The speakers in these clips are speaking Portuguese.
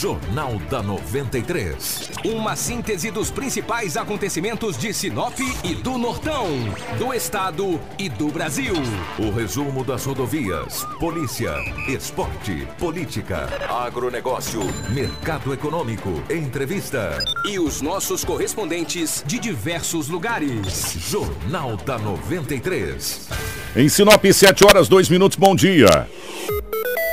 Jornal da 93. Uma síntese dos principais acontecimentos de Sinop e do Nortão, do Estado e do Brasil. O resumo das rodovias, polícia, esporte, política, agronegócio, mercado econômico, entrevista. E os nossos correspondentes de diversos lugares. Jornal da 93. Em Sinop, 7 horas, 2 minutos, bom dia.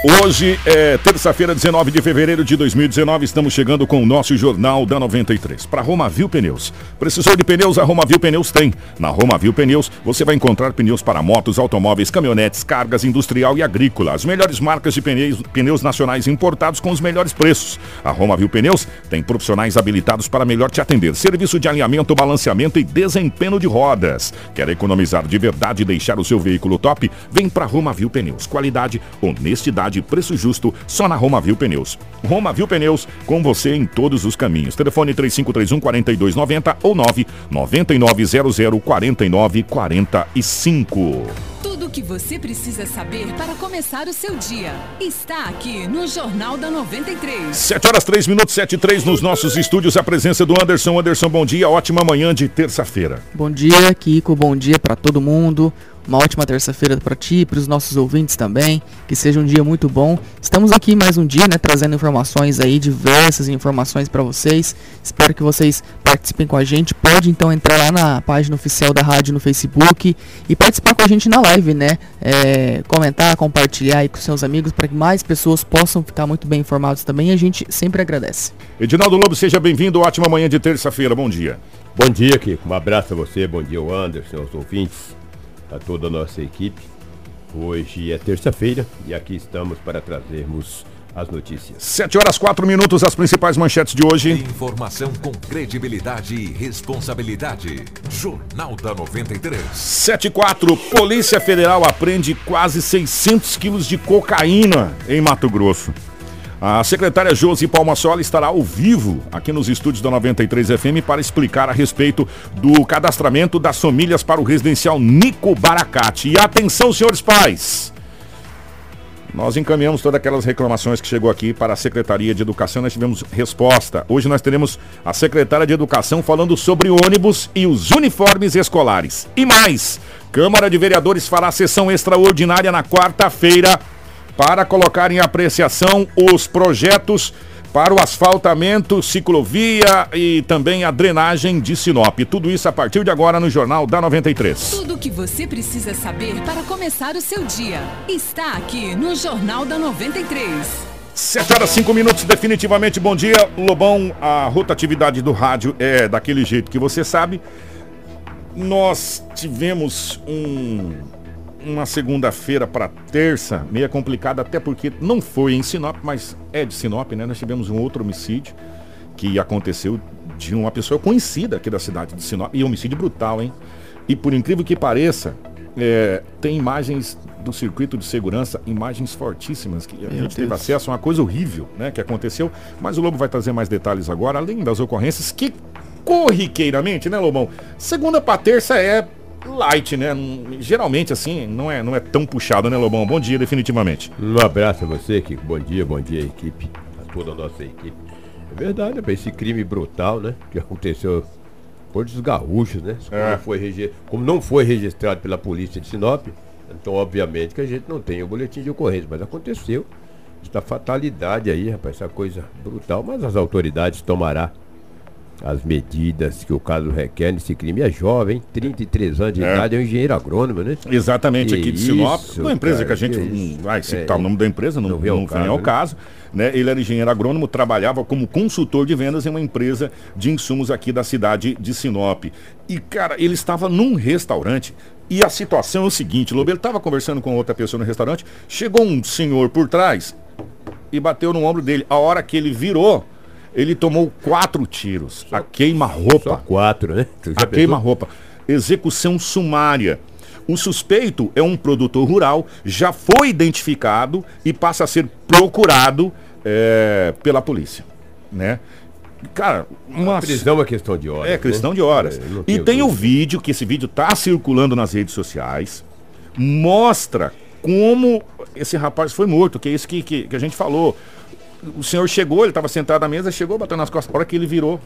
Hoje é terça-feira, 19 de fevereiro de 2019. Estamos chegando com o nosso Jornal da 93. Para Romavil Pneus. Precisou de pneus? A Romavil Pneus tem. Na Romavil Pneus você vai encontrar pneus para motos, automóveis, caminhonetes, cargas industrial e agrícola. As melhores marcas de pneus, pneus nacionais importados com os melhores preços. A Romavil Pneus tem profissionais habilitados para melhor te atender. Serviço de alinhamento, balanceamento e desempenho de rodas. Quer economizar de verdade e deixar o seu veículo top? Vem para Romavil Pneus. Qualidade, honestidade qualidade, preço justo, só na Roma Viu Pneus. Roma Viu Pneus, com você em todos os caminhos. Telefone 3531 4290 ou 99900 4945. Tudo o que você precisa saber para começar o seu dia está aqui no Jornal da 93. 7 horas 3 minutos 7 e 3 nos nossos estúdios. A presença do Anderson. Anderson, bom dia. Ótima manhã de terça-feira. Bom dia, Kiko. Bom dia para todo mundo. Uma ótima terça-feira para ti, para os nossos ouvintes também. Que seja um dia muito bom. Estamos aqui mais um dia, né, trazendo informações aí, diversas informações para vocês. Espero que vocês participem com a gente. Pode então entrar lá na página oficial da rádio no Facebook e participar com a gente na live, né? É, comentar, compartilhar aí com seus amigos para que mais pessoas possam ficar muito bem informados também. A gente sempre agradece. Edinaldo Lobo, seja bem-vindo. Ótima manhã de terça-feira. Bom dia. Bom dia, Kiko. Um abraço a você. Bom dia, Anderson, aos ouvintes a toda a nossa equipe. Hoje é terça-feira e aqui estamos para trazermos as notícias. 7 horas 4 minutos, as principais manchetes de hoje. Informação com credibilidade e responsabilidade. Jornal da 93. 7 e 4, Polícia Federal apreende quase 600 quilos de cocaína em Mato Grosso. A secretária Josi Palmasola estará ao vivo aqui nos estúdios da 93 FM para explicar a respeito do cadastramento das famílias para o residencial Nico Baracate. E atenção, senhores pais! Nós encaminhamos todas aquelas reclamações que chegou aqui para a Secretaria de Educação, nós tivemos resposta. Hoje nós teremos a secretária de Educação falando sobre ônibus e os uniformes escolares. E mais, Câmara de Vereadores fará sessão extraordinária na quarta-feira para colocar em apreciação os projetos para o asfaltamento, ciclovia e também a drenagem de Sinop. Tudo isso a partir de agora no Jornal da 93. Tudo o que você precisa saber para começar o seu dia está aqui no Jornal da 93. 7 horas 5 minutos, definitivamente bom dia. Lobão, a rotatividade do rádio é daquele jeito que você sabe. Nós tivemos um uma segunda-feira para terça, meia complicada, até porque não foi em Sinop, mas é de Sinop, né? Nós tivemos um outro homicídio que aconteceu de uma pessoa conhecida aqui da cidade de Sinop, e homicídio brutal, hein? E por incrível que pareça, é, tem imagens do circuito de segurança, imagens fortíssimas que a Meu gente Deus. teve acesso, uma coisa horrível, né, que aconteceu. Mas o Lobo vai trazer mais detalhes agora, além das ocorrências que corriqueiramente, né, Lobão? Segunda para terça é light, né? Geralmente, assim, não é, não é tão puxado, né, Lobão? Bom dia, definitivamente. Um abraço a você, Kiko. Bom dia, bom dia, equipe. A toda a nossa equipe. É verdade, né? Esse crime brutal, né? Que aconteceu por dos gaúchos, né? Como, é. não foi Como não foi registrado pela polícia de Sinop, então, obviamente, que a gente não tem o boletim de ocorrência, mas aconteceu. Essa fatalidade aí, rapaz, essa coisa brutal, mas as autoridades tomará as medidas que o caso requer nesse crime. É jovem, 33 anos de é. idade, é um engenheiro agrônomo, né? Exatamente, que aqui de Sinop. Isso, uma empresa cara, que a gente não vai citar é, o nome da empresa, não, não vem ao caso. Ao né? caso né? Ele era engenheiro agrônomo, trabalhava como consultor de vendas em uma empresa de insumos aqui da cidade de Sinop. E, cara, ele estava num restaurante. E a situação é o seguinte, Lobo, ele estava conversando com outra pessoa no restaurante, chegou um senhor por trás e bateu no ombro dele. A hora que ele virou, ele tomou quatro tiros. Só, a queima-roupa. quatro, né? A queima-roupa. Execução sumária. O suspeito é um produtor rural, já foi identificado e passa a ser procurado é, pela polícia, né? Cara, uma a prisão é questão de horas. É questão né? de horas. É, e tem o vídeo, que esse vídeo está circulando nas redes sociais, mostra como esse rapaz foi morto, que é isso que, que, que a gente falou o senhor chegou, ele estava sentado à mesa, chegou, bateu nas costas. A hora que ele virou,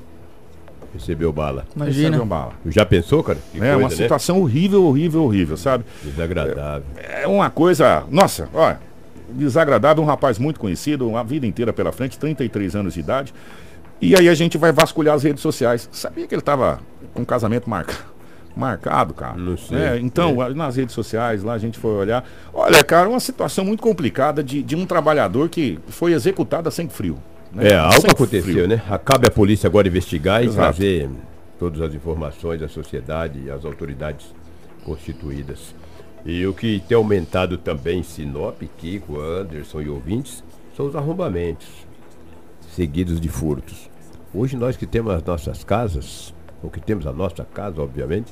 Recebeu bala. Imagina. recebeu bala. Já pensou, cara? Que É uma coisa, né? situação horrível, horrível, horrível, sabe? Desagradável. É uma coisa. Nossa, olha, desagradável, um rapaz muito conhecido, uma vida inteira pela frente, 33 anos de idade. E aí a gente vai vasculhar as redes sociais. Sabia que ele estava com um casamento marca, marcado, cara? Não sei. É, então, nas redes sociais, lá a gente foi olhar. Olha, cara, uma situação muito complicada de, de um trabalhador que foi executado a sangue frio. né? É, algo aconteceu, frio. né? Acabe a polícia agora investigar e Exato. trazer todas as informações à sociedade e às autoridades constituídas. E o que tem aumentado também Sinop, Kiko, Anderson e ouvintes são os arrombamentos, seguidos de furtos. Hoje nós que temos as nossas casas, ou que temos a nossa casa, obviamente,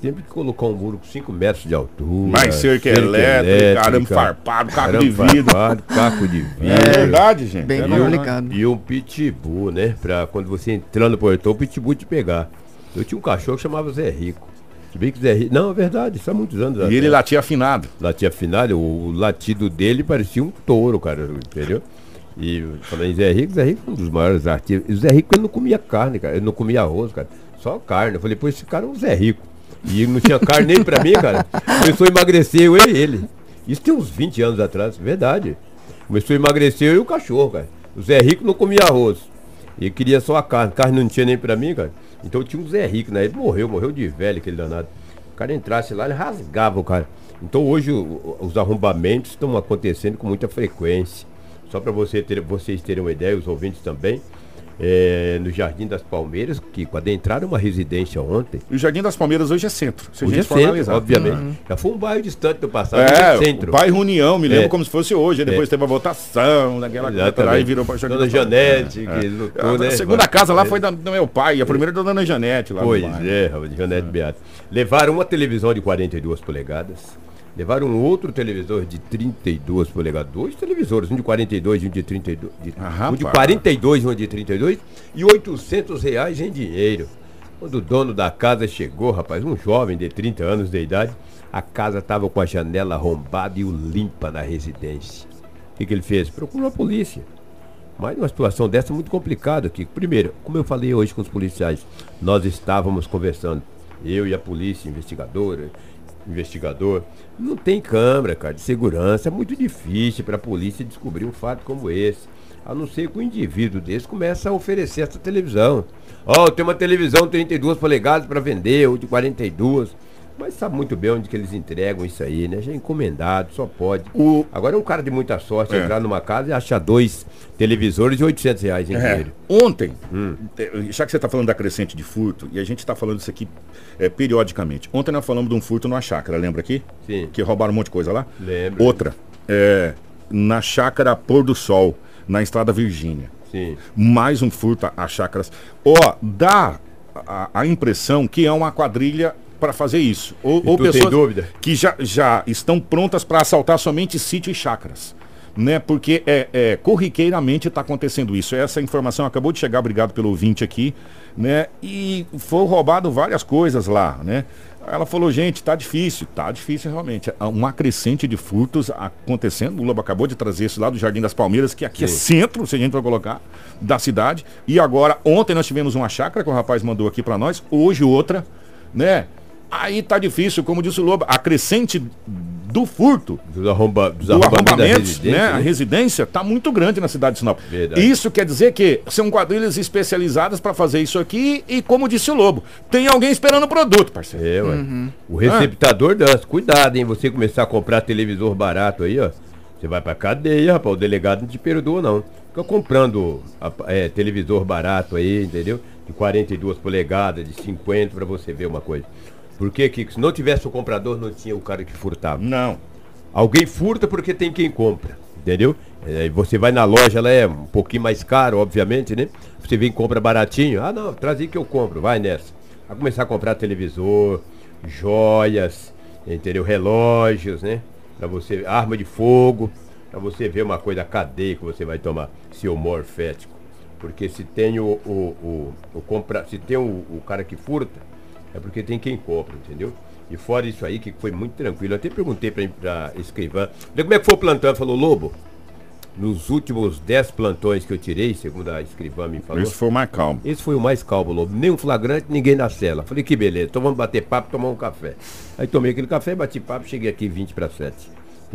temos que colocar um muro com 5 metros de altura. Mais cerca elétrica, arame farpado, caco de vidro. farpado, caco de vidro. É verdade, gente. Bem é complicado. E um pitbull, né? Pra quando você entrar no portão, o pitbull te pegar. Eu tinha um cachorro que chamava Zé Rico. Se bem que Zé Rico. Não, é verdade, isso há muitos anos E ele latia afinado. Latia final, o, o latido dele parecia um touro, cara, entendeu? E falando em Zé Rico, Zé Rico é um dos maiores artistas. E o Zé Rico ele não comia carne, cara. Ele não comia arroz, cara. Só carne. Eu falei, pô, esse cara é um Zé Rico. E não tinha carne nem pra mim, cara. Começou a emagrecer, eu e ele. Isso tem uns 20 anos atrás, verdade. Começou a emagrecer eu e o cachorro, cara. O Zé Rico não comia arroz. Ele queria só a carne. Carne não tinha nem pra mim, cara. Então tinha um Zé Rico, né? Ele morreu, morreu de velho, aquele danado. O cara entrasse lá, ele rasgava o cara. Então hoje o- os arrombamentos estão acontecendo com muita frequência. Só para você ter, vocês terem uma ideia, os ouvintes também. É, no Jardim das Palmeiras, que quando entraram uma residência ontem, E o Jardim das Palmeiras hoje é centro. Se a hoje é gente for centro, analisar. obviamente. Já foi um bairro distante do passado, É, é centro. o bairro União, me lembro É. como se fosse hoje. Aí depois É. teve a votação, daquela coisa, Exatamente. aí virou para Dona Janete, que lutou, A né? segunda casa lá É. foi da- do meu pai, a primeira da Dona Janete lá Pois é, Janete Beato. Levaram uma televisão de 42 polegadas. Levaram um outro televisor de 32 polegadas. Dois televisores, um de 42 e um de 32. de- Ah, um de rapaz. 42 e um de 32. E 800 reais em dinheiro. Quando o dono da casa chegou, rapaz, um jovem de 30 anos de idade, a casa estava com a janela arrombada e o limpa na residência. O que, que ele fez? Procurou a polícia. Mas numa situação dessa muito complicada aqui. Primeiro, como eu falei hoje com os policiais, nós estávamos conversando, eu e a polícia, investigadora, investigador, não tem câmera, cara, de segurança, é muito difícil para a polícia descobrir um fato como esse. A não ser que o indivíduo desse comece a oferecer essa televisão. Ó, tem uma televisão 32 polegadas para vender, ou de 42. Mas sabe muito bem onde que eles entregam isso aí, né? Já é encomendado, só pode. O- Agora é um cara de muita sorte É. entrar numa casa e achar dois televisores de 800 reais em É, dinheiro. ontem, Hum. já que você está falando da crescente de furto, e a gente está falando isso aqui eh, periodicamente. Ontem nós falamos de um furto numa chácara, lembra aqui? Sim. Que roubaram um monte de coisa lá? Lembro. Outra, eh, na chácara Pôr do Sol, na Estrada Virgínia. Sim. mais um furto a chácaras. Ó, dá a, a impressão que é uma quadrilha para fazer isso. Ou, ou pessoas que já, já estão prontas para assaltar somente sítio e chácaras. Né? Porque é, é, corriqueiramente está acontecendo isso. Essa informação acabou de chegar, obrigado pelo ouvinte aqui, né? E foi roubado várias coisas lá, né? Ela falou, gente, tá difícil, tá difícil realmente. Há Uma crescente de furtos acontecendo. O Lobo acabou de trazer isso lá do Jardim das Palmeiras, que aqui é centro, se a gente for colocar, da cidade. E agora, ontem nós tivemos uma chácara que o rapaz mandou aqui para nós, hoje outra, né? Aí tá difícil, como disse o Lobo, a crescente do furto, Dos, arromba, dos do arrombamentos residência, né? A né? residência está muito grande na cidade de Sinop. Verdade. Isso quer dizer que são quadrilhas especializadas para fazer isso aqui e, como disse o Lobo, tem alguém esperando o produto, parceiro. É, ué. Uhum. O receptador dança. Cuidado, hein? Você começar a comprar televisor barato aí, ó. Você vai pra cadeia, rapaz. O delegado não te perdoa, não. Fica comprando a- é, televisor barato aí, entendeu? De 42 polegadas, de 50, pra você ver uma coisa. Por que se não tivesse o comprador, não tinha o cara que furtava? Não. Alguém furta porque tem quem compra, entendeu? É, você vai na loja, ela é um pouquinho mais caro, obviamente, né? Você vem e compra baratinho. Ah, não, traz aí que eu compro, vai nessa. Vai começar a comprar televisor, joias, entendeu? Relógios, né? Pra você, arma de fogo, pra você ver uma coisa, a cadeia que você vai tomar, seu morfético. Porque se tem o, o, o, o compra, se tem o, o cara que furta, é porque tem quem compra, entendeu? E fora isso aí, que foi muito tranquilo. Eu até perguntei pra, pra escrivã, "Vê como é que foi o plantão? Ela falou, Lobo, nos últimos 10 plantões que eu tirei, segundo a escrivã me falou. Esse foi o mais calmo. Esse foi o mais calmo, Lobo. Nenhum flagrante, ninguém na cela. Falei, que beleza, então vamos bater papo, tomar um café. Aí tomei aquele café, bati papo, cheguei aqui 20 para 7.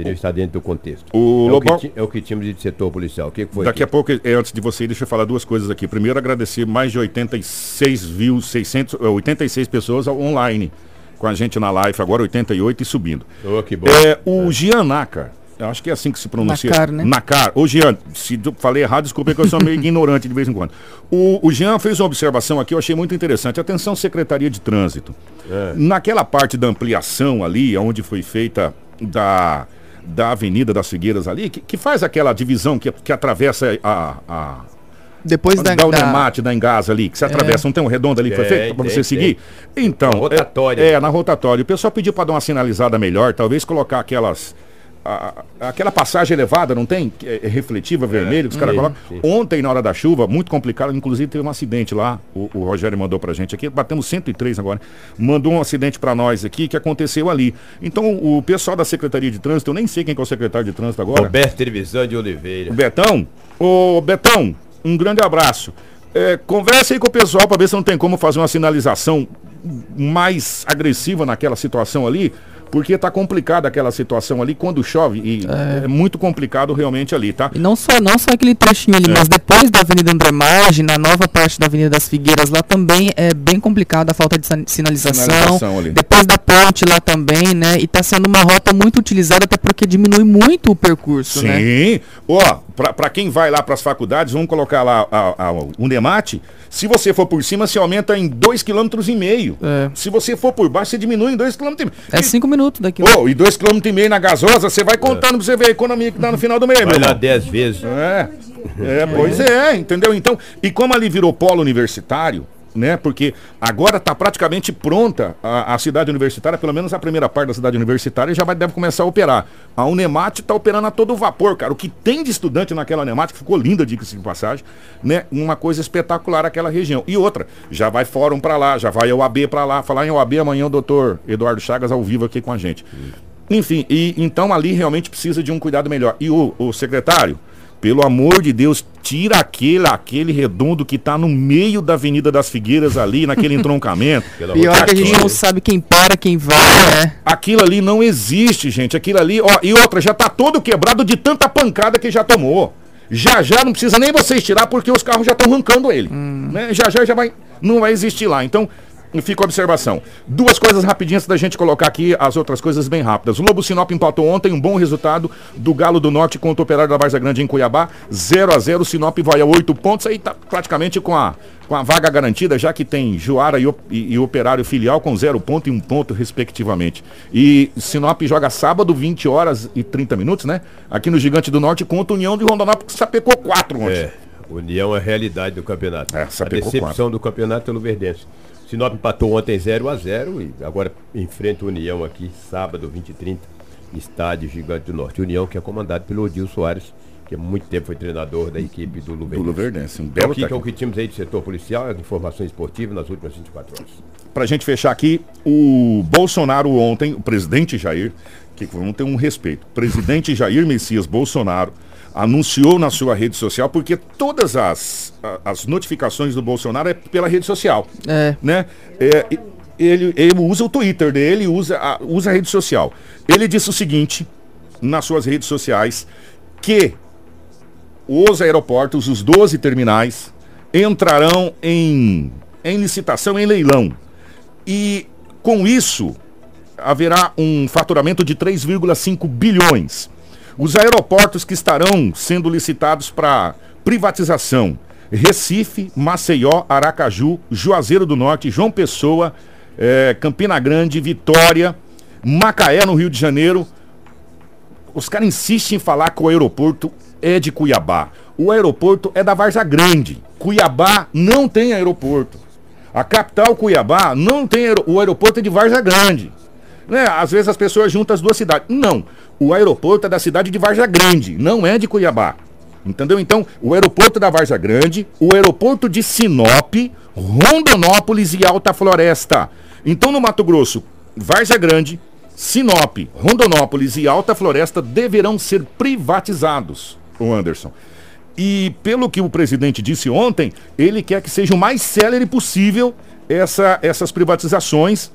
Entendeu? Está dentro do contexto. O é, Lobão- o que, é o que tínhamos de setor policial. O que que foi? Daqui a aqui? pouco, é, antes de você ir, deixa eu falar duas coisas aqui. Primeiro, agradecer mais de 86 mil, 600, eh, 86 pessoas online com a gente na live, agora 88 e subindo. Ô, que bom. É, o Gian Nakar, eu acho que é assim que se pronuncia. Nakar, né? Nakar. Ô, Gian, se eu falei errado, desculpa que eu sou meio ignorante de vez em quando. O, o Jean fez uma observação aqui, eu achei muito interessante. Atenção, Secretaria de Trânsito. Naquela parte da ampliação ali, onde foi feita da, da Avenida das Figueiras ali, que, que faz aquela divisão que, que atravessa a, a, Depois da, da da- Unemate, da Engasa ali, que você atravessa, não tem um redondo ali que foi feito pra tem, você seguir? Então, Na rotatória. É, é, na rotatória. O pessoal pediu para dar uma sinalizada melhor, talvez colocar aquelas. A- aquela passagem elevada, não tem? Que É, refletiva, vermelho, que os caras colocam. Ontem, na hora da chuva, muito complicado, inclusive teve um acidente lá. O, o Rogério mandou pra gente aqui, batemos 103 agora. Mandou um acidente pra nós aqui que aconteceu ali. Então, o pessoal da Secretaria de Trânsito, eu nem sei quem que é o secretário de Trânsito agora. Roberto Trevisan de Oliveira. O Betão? Ô, Betão, um grande abraço. É, conversa aí com o pessoal para ver se não tem como fazer uma sinalização mais agressiva naquela situação ali, porque tá complicada aquela situação ali quando chove e é, muito complicado realmente ali, tá? E não só, não só aquele trechinho ali, mas depois da Avenida André Margem, na nova parte da Avenida das Figueiras, lá também é bem complicado a falta de sinalização. Sinalização ali. Depois da ponte lá também, né? E tá sendo uma rota muito utilizada, até porque diminui muito o percurso, né? Sim. Ó, pra, pra quem vai lá pras faculdades, vamos colocar lá a, a, o Unemate. Se você for por cima, você aumenta em 2,5 km. É. Se você for por baixo, você diminui em 2,5 km. É cinco minutos daqui. Ô, e 2,5 km na gasosa, você vai contando pra você ver a economia que dá no final do mês, meu Vai lá irmão. 10 vezes. É, é, pois é, entendeu? Então, e como ali virou polo universitário, né? Porque agora está praticamente pronta a, a cidade universitária, pelo menos a primeira parte da cidade universitária já vai, deve começar a operar. A Unemate está operando a todo vapor, cara. O que tem de estudante naquela Unemate, ficou linda, diga-se de passagem, né? Uma coisa espetacular aquela região. E outra, já vai fórum para lá, já vai OAB para lá. Falar em OAB amanhã o doutor Eduardo Chagas ao vivo aqui com a gente. Enfim, e então ali realmente precisa de um cuidado melhor. E o, o secretário, pelo amor de Deus, tira aquele, aquele redondo que tá no meio da Avenida das Figueiras ali, naquele entroncamento. Pior que a gente não sabe quem para, quem vai, né? Aquilo ali não existe, gente. Aquilo ali, ó, e outra, já tá todo quebrado de tanta pancada que já tomou. Já já não precisa nem vocês tirar porque os carros já estão arrancando ele. Né? Já já já vai não vai existir lá. Então, fica a observação. Duas coisas rapidinhas da gente colocar aqui as outras coisas bem rápidas. O Lobo Sinop empatou ontem, um bom resultado do Galo do Norte contra o Operário da Varza Grande em Cuiabá, 0 a 0 Sinop vai a 8 pontos, aí tá praticamente com a com a vaga garantida, já que tem Juara e, o- e- e Operário Filial com zero ponto e um ponto, respectivamente. E Sinop joga sábado, 20 horas e 30 minutos, né? Aqui no Gigante do Norte contra a União de Rondonópolis, que sapecou 4 ontem. É, União é a realidade do campeonato. É, a decepção do campeonato pelo Verdense. Sinop empatou ontem 0 a 0 e agora enfrenta o União aqui, sábado, 20 e 30, estádio Gigante do Norte. União que é comandado pelo Odil Soares, que há muito tempo foi treinador da equipe do Do Luverdense. Luverdense, um Então, belo o que, que é o que tínhamos aí de setor policial, as informações esportivas nas últimas 24 horas. Pra gente fechar aqui, o Bolsonaro ontem, o presidente Jair, que vamos ter um respeito, presidente Jair Messias Bolsonaro anunciou na sua rede social, porque todas as, as notificações do Bolsonaro é pela rede social. É. né? É, ele, ele usa o Twitter dele, usa a, usa a rede social. Ele disse o seguinte nas suas redes sociais que os aeroportos, os 12 terminais, entrarão em, em licitação, em leilão. E com isso haverá um faturamento de 3,5 bilhões. Os aeroportos que estarão sendo licitados para privatização: Recife, Maceió, Aracaju, Juazeiro do Norte, João Pessoa, eh, Campina Grande, Vitória, Macaé, no Rio de Janeiro. Os caras insistem em falar que o aeroporto é de Cuiabá. O aeroporto é da Varza Grande. Cuiabá não tem aeroporto. A capital Cuiabá não tem aero... o aeroporto é de Varza Grande. Né? Às vezes as pessoas juntam as duas cidades. Não. O aeroporto é da cidade de Varza Grande, não é de Cuiabá. Entendeu? Então, o aeroporto da Varza Grande, o aeroporto de Sinop, Rondonópolis e Alta Floresta. Então, no Mato Grosso, Varza Grande, Sinop, Rondonópolis e Alta Floresta deverão ser privatizados. o Anderson. E pelo que o presidente disse ontem, ele quer que seja o mais célere possível essa, essas privatizações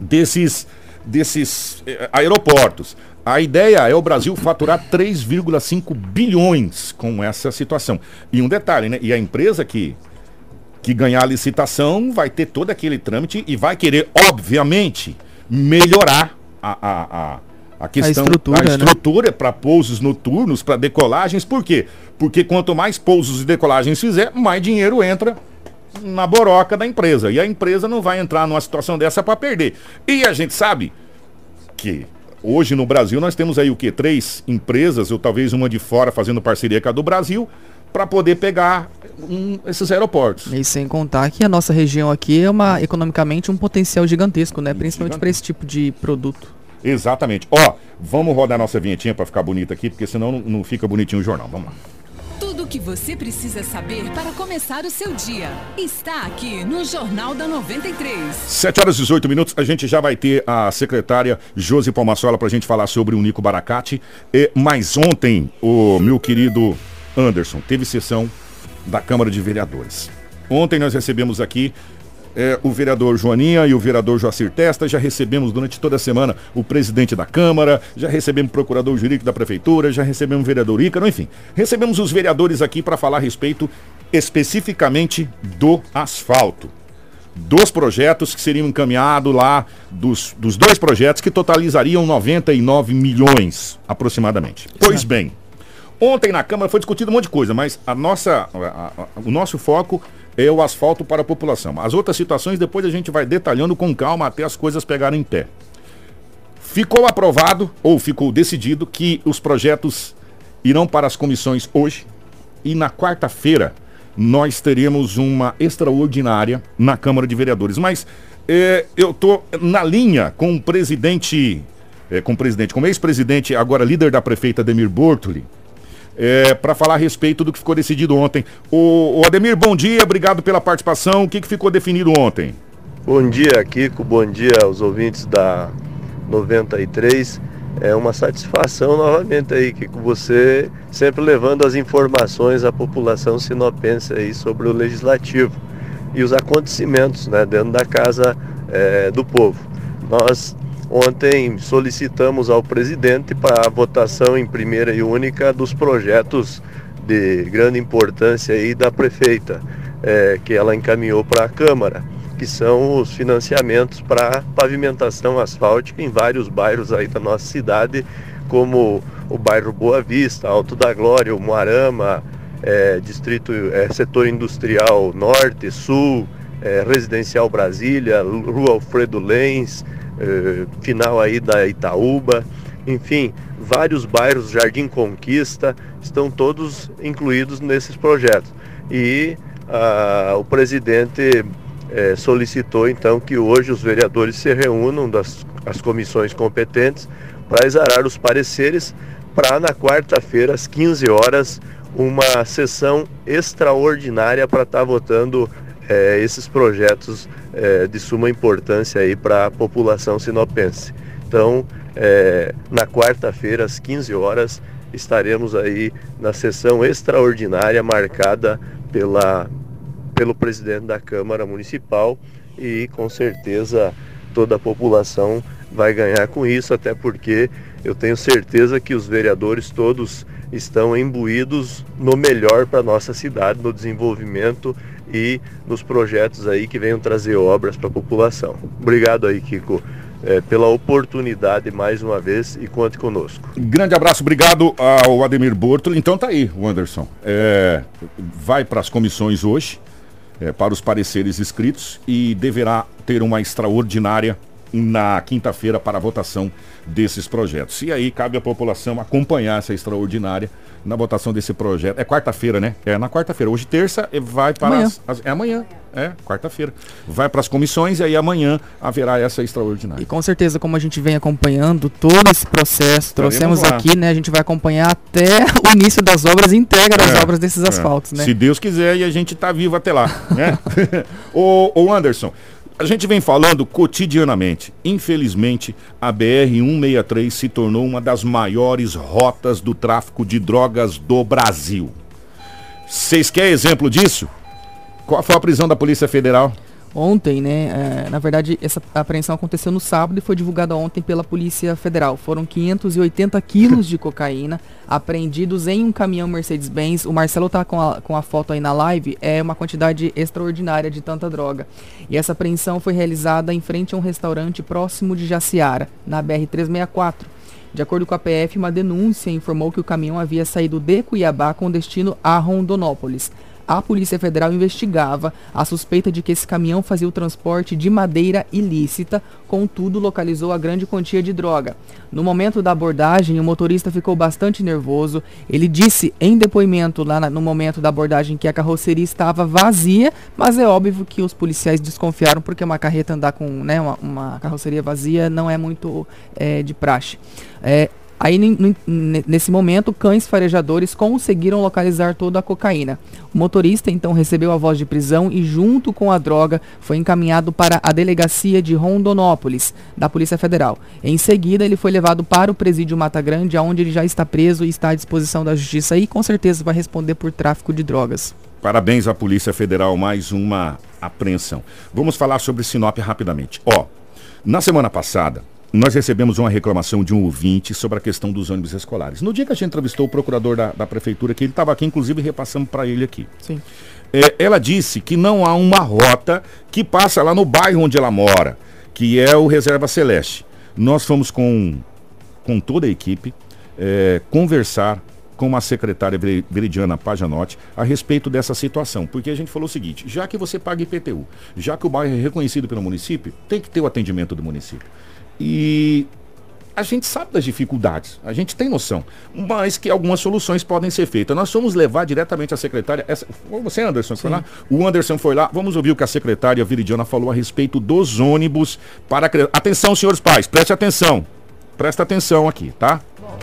desses, desses eh, aeroportos. A ideia é o Brasil faturar 3,5 bilhões com essa situação. E um detalhe, né? E a empresa que, que ganhar a licitação vai ter todo aquele trâmite e vai querer, obviamente, melhorar a, a, a, a questão, A estrutura, né? estrutura para pousos noturnos, para decolagens. Por quê? Porque quanto mais pousos e decolagens fizer, mais dinheiro entra na boroca da empresa. E a empresa não vai entrar numa situação dessa para perder. E a gente sabe que hoje no Brasil nós temos aí o que? Três empresas, ou talvez uma de fora fazendo parceria com a do Brasil, para poder pegar um, esses aeroportos. E sem contar que a nossa região aqui é uma economicamente um potencial gigantesco, né? Principalmente para esse tipo de produto. Exatamente. Ó, vamos rodar nossa vinhetinha para ficar bonita aqui, porque senão não, não fica bonitinho o jornal. Vamos lá. Tudo o que você precisa saber para começar o seu dia está aqui no Jornal da 93. 7 horas e 18 minutos, a gente já vai ter a secretária Josi Palmassola para a gente falar sobre o Nico Baracate. E, mas ontem, o meu querido Anderson, teve sessão da Câmara de Vereadores. Ontem nós recebemos aqui é, o vereador Joaninha e o vereador Joacir Testa, já recebemos durante toda a semana o presidente da Câmara, já recebemos o procurador jurídico da Prefeitura, já recebemos o vereador Ícaro, enfim. Recebemos os vereadores aqui para falar a respeito especificamente do asfalto dos projetos que seriam encaminhados lá, dos, dos dois projetos que totalizariam 99 milhões aproximadamente. Pois bem, ontem na Câmara foi discutido um monte de coisa, mas a nossa, a- a- o nosso foco é o asfalto para a população. As outras situações depois a gente vai detalhando com calma até as coisas pegarem em pé. Ficou aprovado, ou ficou decidido, que os projetos irão para as comissões hoje e na quarta-feira nós teremos uma extraordinária na Câmara de Vereadores. Mas eh, eu estou na linha com o presidente, eh, com o presidente, com o ex-presidente, agora líder da prefeita Demir Bortoli, para falar a respeito do que ficou decidido ontem. O, o Ademir, bom dia, obrigado pela participação. O que, que ficou definido ontem? Bom dia, Kiko. Bom dia aos ouvintes da 93. É uma satisfação novamente aí, Kiko, você sempre levando as informações à população sinopense aí sobre o legislativo e os acontecimentos né, dentro da casa eh, do povo. Nós ontem solicitamos ao presidente para a votação em primeira e única dos projetos de grande importância aí da prefeita, eh, que ela encaminhou para a Câmara que são os financiamentos para pavimentação asfáltica em vários bairros aí da nossa cidade, como o bairro Boa Vista, Alto da Glória, o Moarama, eh, distrito, eh, setor industrial norte, sul, eh, residencial Brasília, Rua Alfredo Lenz, eh, final aí da Itaúba, enfim, vários bairros, Jardim Conquista, estão todos incluídos nesses projetos. E ah, o presidente eh, solicitou então que hoje os vereadores se reúnam das as comissões competentes para exarar os pareceres para na quarta-feira às 15 horas uma sessão extraordinária para estar votando eh, esses projetos eh, de suma importância aí para a população sinopense. Então, eh, na quarta-feira às 15 horas estaremos aí na sessão extraordinária marcada pela pelo presidente da Câmara Municipal e com certeza toda a população vai ganhar com isso, até porque eu tenho certeza que os vereadores todos estão imbuídos no melhor para nossa cidade, no desenvolvimento e nos projetos aí que venham trazer obras para a população. Obrigado aí, Kiko, eh, pela oportunidade mais uma vez e conte conosco. Grande abraço, obrigado ao Ademir Bortoli. Então tá aí, Anderson. É, vai para as comissões hoje, é, para os pareceres escritos e deverá ter uma extraordinária na quinta-feira para a votação desses projetos. E aí cabe à população acompanhar essa extraordinária na votação desse projeto. É quarta-feira, né? É na quarta-feira. Hoje terça e vai para Amanhã. as, as- é amanhã. É, quarta-feira. Vai para as comissões e aí amanhã haverá essa E extraordinária. com certeza, como a gente vem acompanhando todo esse processo, trouxemos lá. aqui, né? A gente vai acompanhar até o início das obras e entrega das É, obras desses é. asfaltos, né? Se Deus quiser e a gente tá vivo até lá, né? ô, ô Anderson, A gente vem falando cotidianamente. Infelizmente, a BR-163 se tornou uma das maiores rotas do tráfico de drogas do Brasil. Vocês querem exemplo disso? Qual foi a prisão da Polícia Federal? Ontem, né? É, na verdade, essa apreensão aconteceu no sábado e foi divulgada ontem pela Polícia Federal. Foram 580 quilos de cocaína apreendidos em um caminhão Mercedes-Benz. O Marcelo tá com a, com a foto aí na live. É uma quantidade extraordinária de tanta droga. E essa apreensão foi realizada em frente a um restaurante próximo de Jaciara, na BR-364. De acordo com a PF, uma denúncia informou que o caminhão havia saído de Cuiabá com destino a Rondonópolis a Polícia Federal investigava a suspeita de que esse caminhão fazia o transporte de madeira ilícita, contudo localizou a grande quantia de droga. No momento da abordagem, o motorista ficou bastante nervoso. Ele disse em depoimento lá no momento da abordagem que a carroceria estava vazia, mas é óbvio que os policiais desconfiaram porque uma carreta andar com né, uma, uma carroceria vazia não é muito é, de praxe. É, Aí, nesse momento, cães farejadores conseguiram localizar toda a cocaína. O motorista então recebeu a voz de prisão e, junto com a droga, foi encaminhado para a delegacia de Rondonópolis, da Polícia Federal. Em seguida, ele foi levado para o presídio Mata Grande, onde ele já está preso e está à disposição da justiça e, com certeza, vai responder por tráfico de drogas. Parabéns à Polícia Federal, mais uma apreensão. Vamos falar sobre Sinop rapidamente. Ó, na semana passada, nós recebemos uma reclamação de um ouvinte sobre a questão dos ônibus escolares. No dia que a gente entrevistou o procurador da, da prefeitura, que ele estava aqui, inclusive repassamos para ele aqui. Sim. É, ela disse que não há uma rota que passa lá no bairro onde ela mora, que é o Reserva Celeste. Nós fomos com, com toda a equipe é, conversar com a secretária Veridiana Pajanotti a respeito dessa situação. Porque a gente falou o seguinte: já que você paga IPTU, já que o bairro é reconhecido pelo município, tem que ter o atendimento do município. E a gente sabe das dificuldades, a gente tem noção, mas que algumas soluções podem ser feitas. Nós vamos levar diretamente a secretária. Essa, você, Anderson, foi lá? O Anderson foi lá. Vamos ouvir o que a secretária Viridiana falou a respeito dos ônibus para. Atenção, senhores pais, preste atenção. Presta atenção aqui, tá?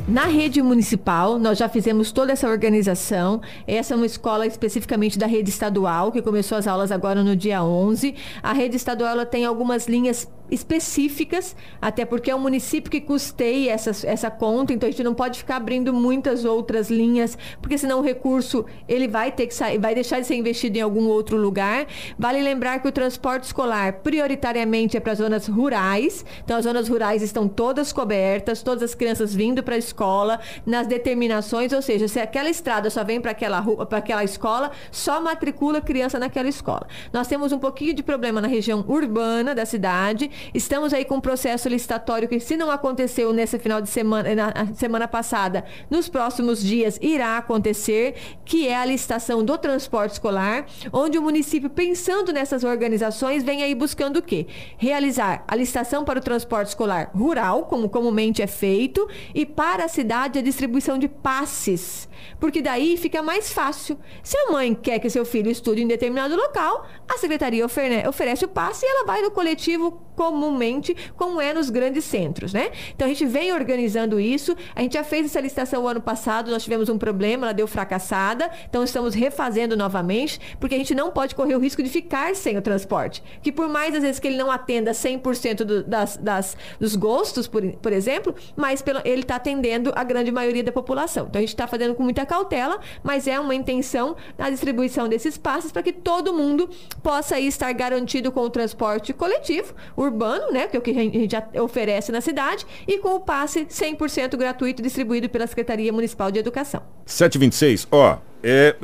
Na rede municipal, nós já fizemos toda essa organização. Essa é uma escola especificamente da rede estadual, que começou as aulas agora no dia 11. A rede estadual ela tem algumas linhas específicas, até porque é um município que custeia essa, essa conta, então a gente não pode ficar abrindo muitas outras linhas, porque senão o recurso ele vai ter que sair, vai deixar de ser investido em algum outro lugar. Vale lembrar que o transporte escolar prioritariamente é para zonas rurais, então as zonas rurais estão todas cobertas, todas as crianças vindo para a escola, nas determinações, ou seja, se aquela estrada só vem para aquela rua, para aquela escola, só matricula criança naquela escola. Nós temos um pouquinho de problema na região urbana da cidade, Estamos aí com um processo licitatório que, se não aconteceu nesse final de semana, na semana passada, nos próximos dias irá acontecer, que é a licitação do transporte escolar, onde o município, pensando nessas organizações, vem aí buscando o quê? Realizar a licitação para o transporte escolar rural, como comumente é feito, e para a cidade a distribuição de passes porque daí fica mais fácil. Se a mãe quer que seu filho estude em determinado local, a secretaria oferece o passe e ela vai no coletivo comumente, como é nos grandes centros, né? Então a gente vem organizando isso. A gente já fez essa licitação o ano passado, nós tivemos um problema, ela deu fracassada. Então estamos refazendo novamente, porque a gente não pode correr o risco de ficar sem o transporte. Que por mais às vezes que ele não atenda 100% do, das, das, dos gostos, por, por exemplo, mas pelo, ele está atendendo a grande maioria da população. Então a gente está fazendo com muita cautela, mas é uma intenção na distribuição desses passes para que todo mundo possa estar garantido com o transporte coletivo, urbano, né, que é o que a gente já oferece na cidade, e com o passe 100% gratuito distribuído pela Secretaria Municipal de Educação. 726, ó, é,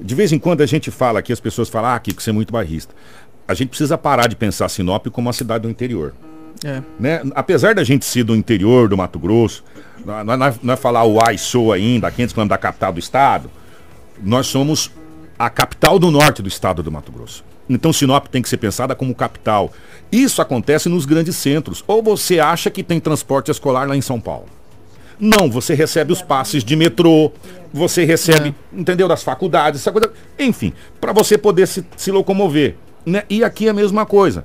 de vez em quando a gente fala aqui, as pessoas falam, ah, que você é muito barrista. A gente precisa parar de pensar Sinop como uma cidade do interior. É. Né? Apesar da gente ser do interior do Mato Grosso, não, não, não é falar o ai sou ainda, 500 quilômetros da capital do estado, nós somos a capital do norte do estado do Mato Grosso. Então Sinop tem que ser pensada como capital. Isso acontece nos grandes centros. Ou você acha que tem transporte escolar lá em São Paulo? Não, você recebe os passes de metrô, você recebe, é. entendeu, das faculdades, essa coisa. Enfim, para você poder se, se locomover. Né? E aqui é a mesma coisa.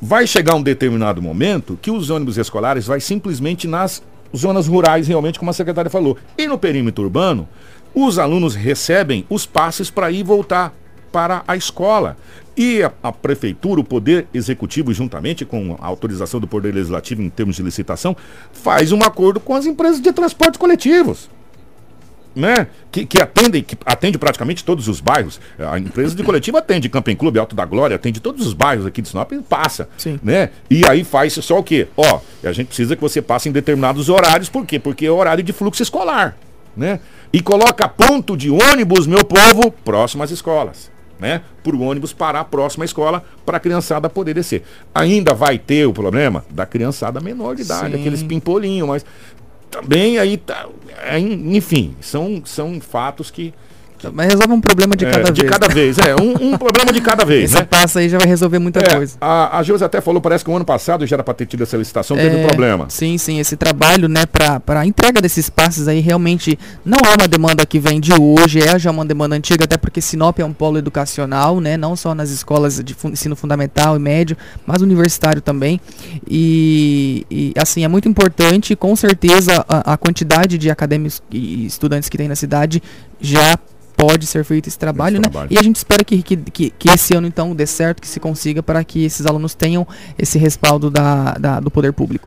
Vai chegar um determinado momento que os ônibus escolares vai simplesmente nas zonas rurais, realmente, como a secretária falou. E no perímetro urbano, os alunos recebem os passes para ir e voltar. Para a escola. E a, a, prefeitura, o poder executivo, juntamente com a autorização do poder legislativo em termos de licitação, faz um acordo com as empresas de transportes coletivos. Né? Que, que atendem, que atende praticamente todos os bairros. A empresa de coletivo atende Camping Clube, Alto da Glória, atende todos os bairros aqui de Sinop e passa. Sim. Né? E aí faz só o quê? Ó, a gente precisa que você passe em determinados horários, por quê? Porque é horário de fluxo escolar. Né? E coloca ponto de ônibus, meu povo, próximo às escolas né? Para o ônibus parar a próxima escola para a criançada poder descer. Ainda vai ter o problema da criançada menor de idade, Sim. aqueles pimpolinhos, mas também aí tá. É, enfim, são, são fatos que, mas resolve um problema de é, cada vez. De cada vez, é. Um, um problema de cada vez. Esse né? passo aí já vai resolver muita é, coisa. A, a Gilza até falou, parece que o ano passado já era para ter tido essa licitação, teve um problema. Sim, sim. Esse trabalho, né, para a entrega desses passes aí realmente não é uma demanda que vem de hoje, é já uma demanda antiga, até porque Sinop é um polo educacional, né? Não só nas escolas de ensino fundamental e médio, mas universitário também. E, e assim, é muito importante, com certeza, a, a quantidade de acadêmicos e estudantes que tem na cidade já pode ser feito esse trabalho, esse né? Trabalho. E a gente espera que, que, que, que, esse ano então dê certo, que se consiga para que esses alunos tenham esse respaldo da, da, do poder público.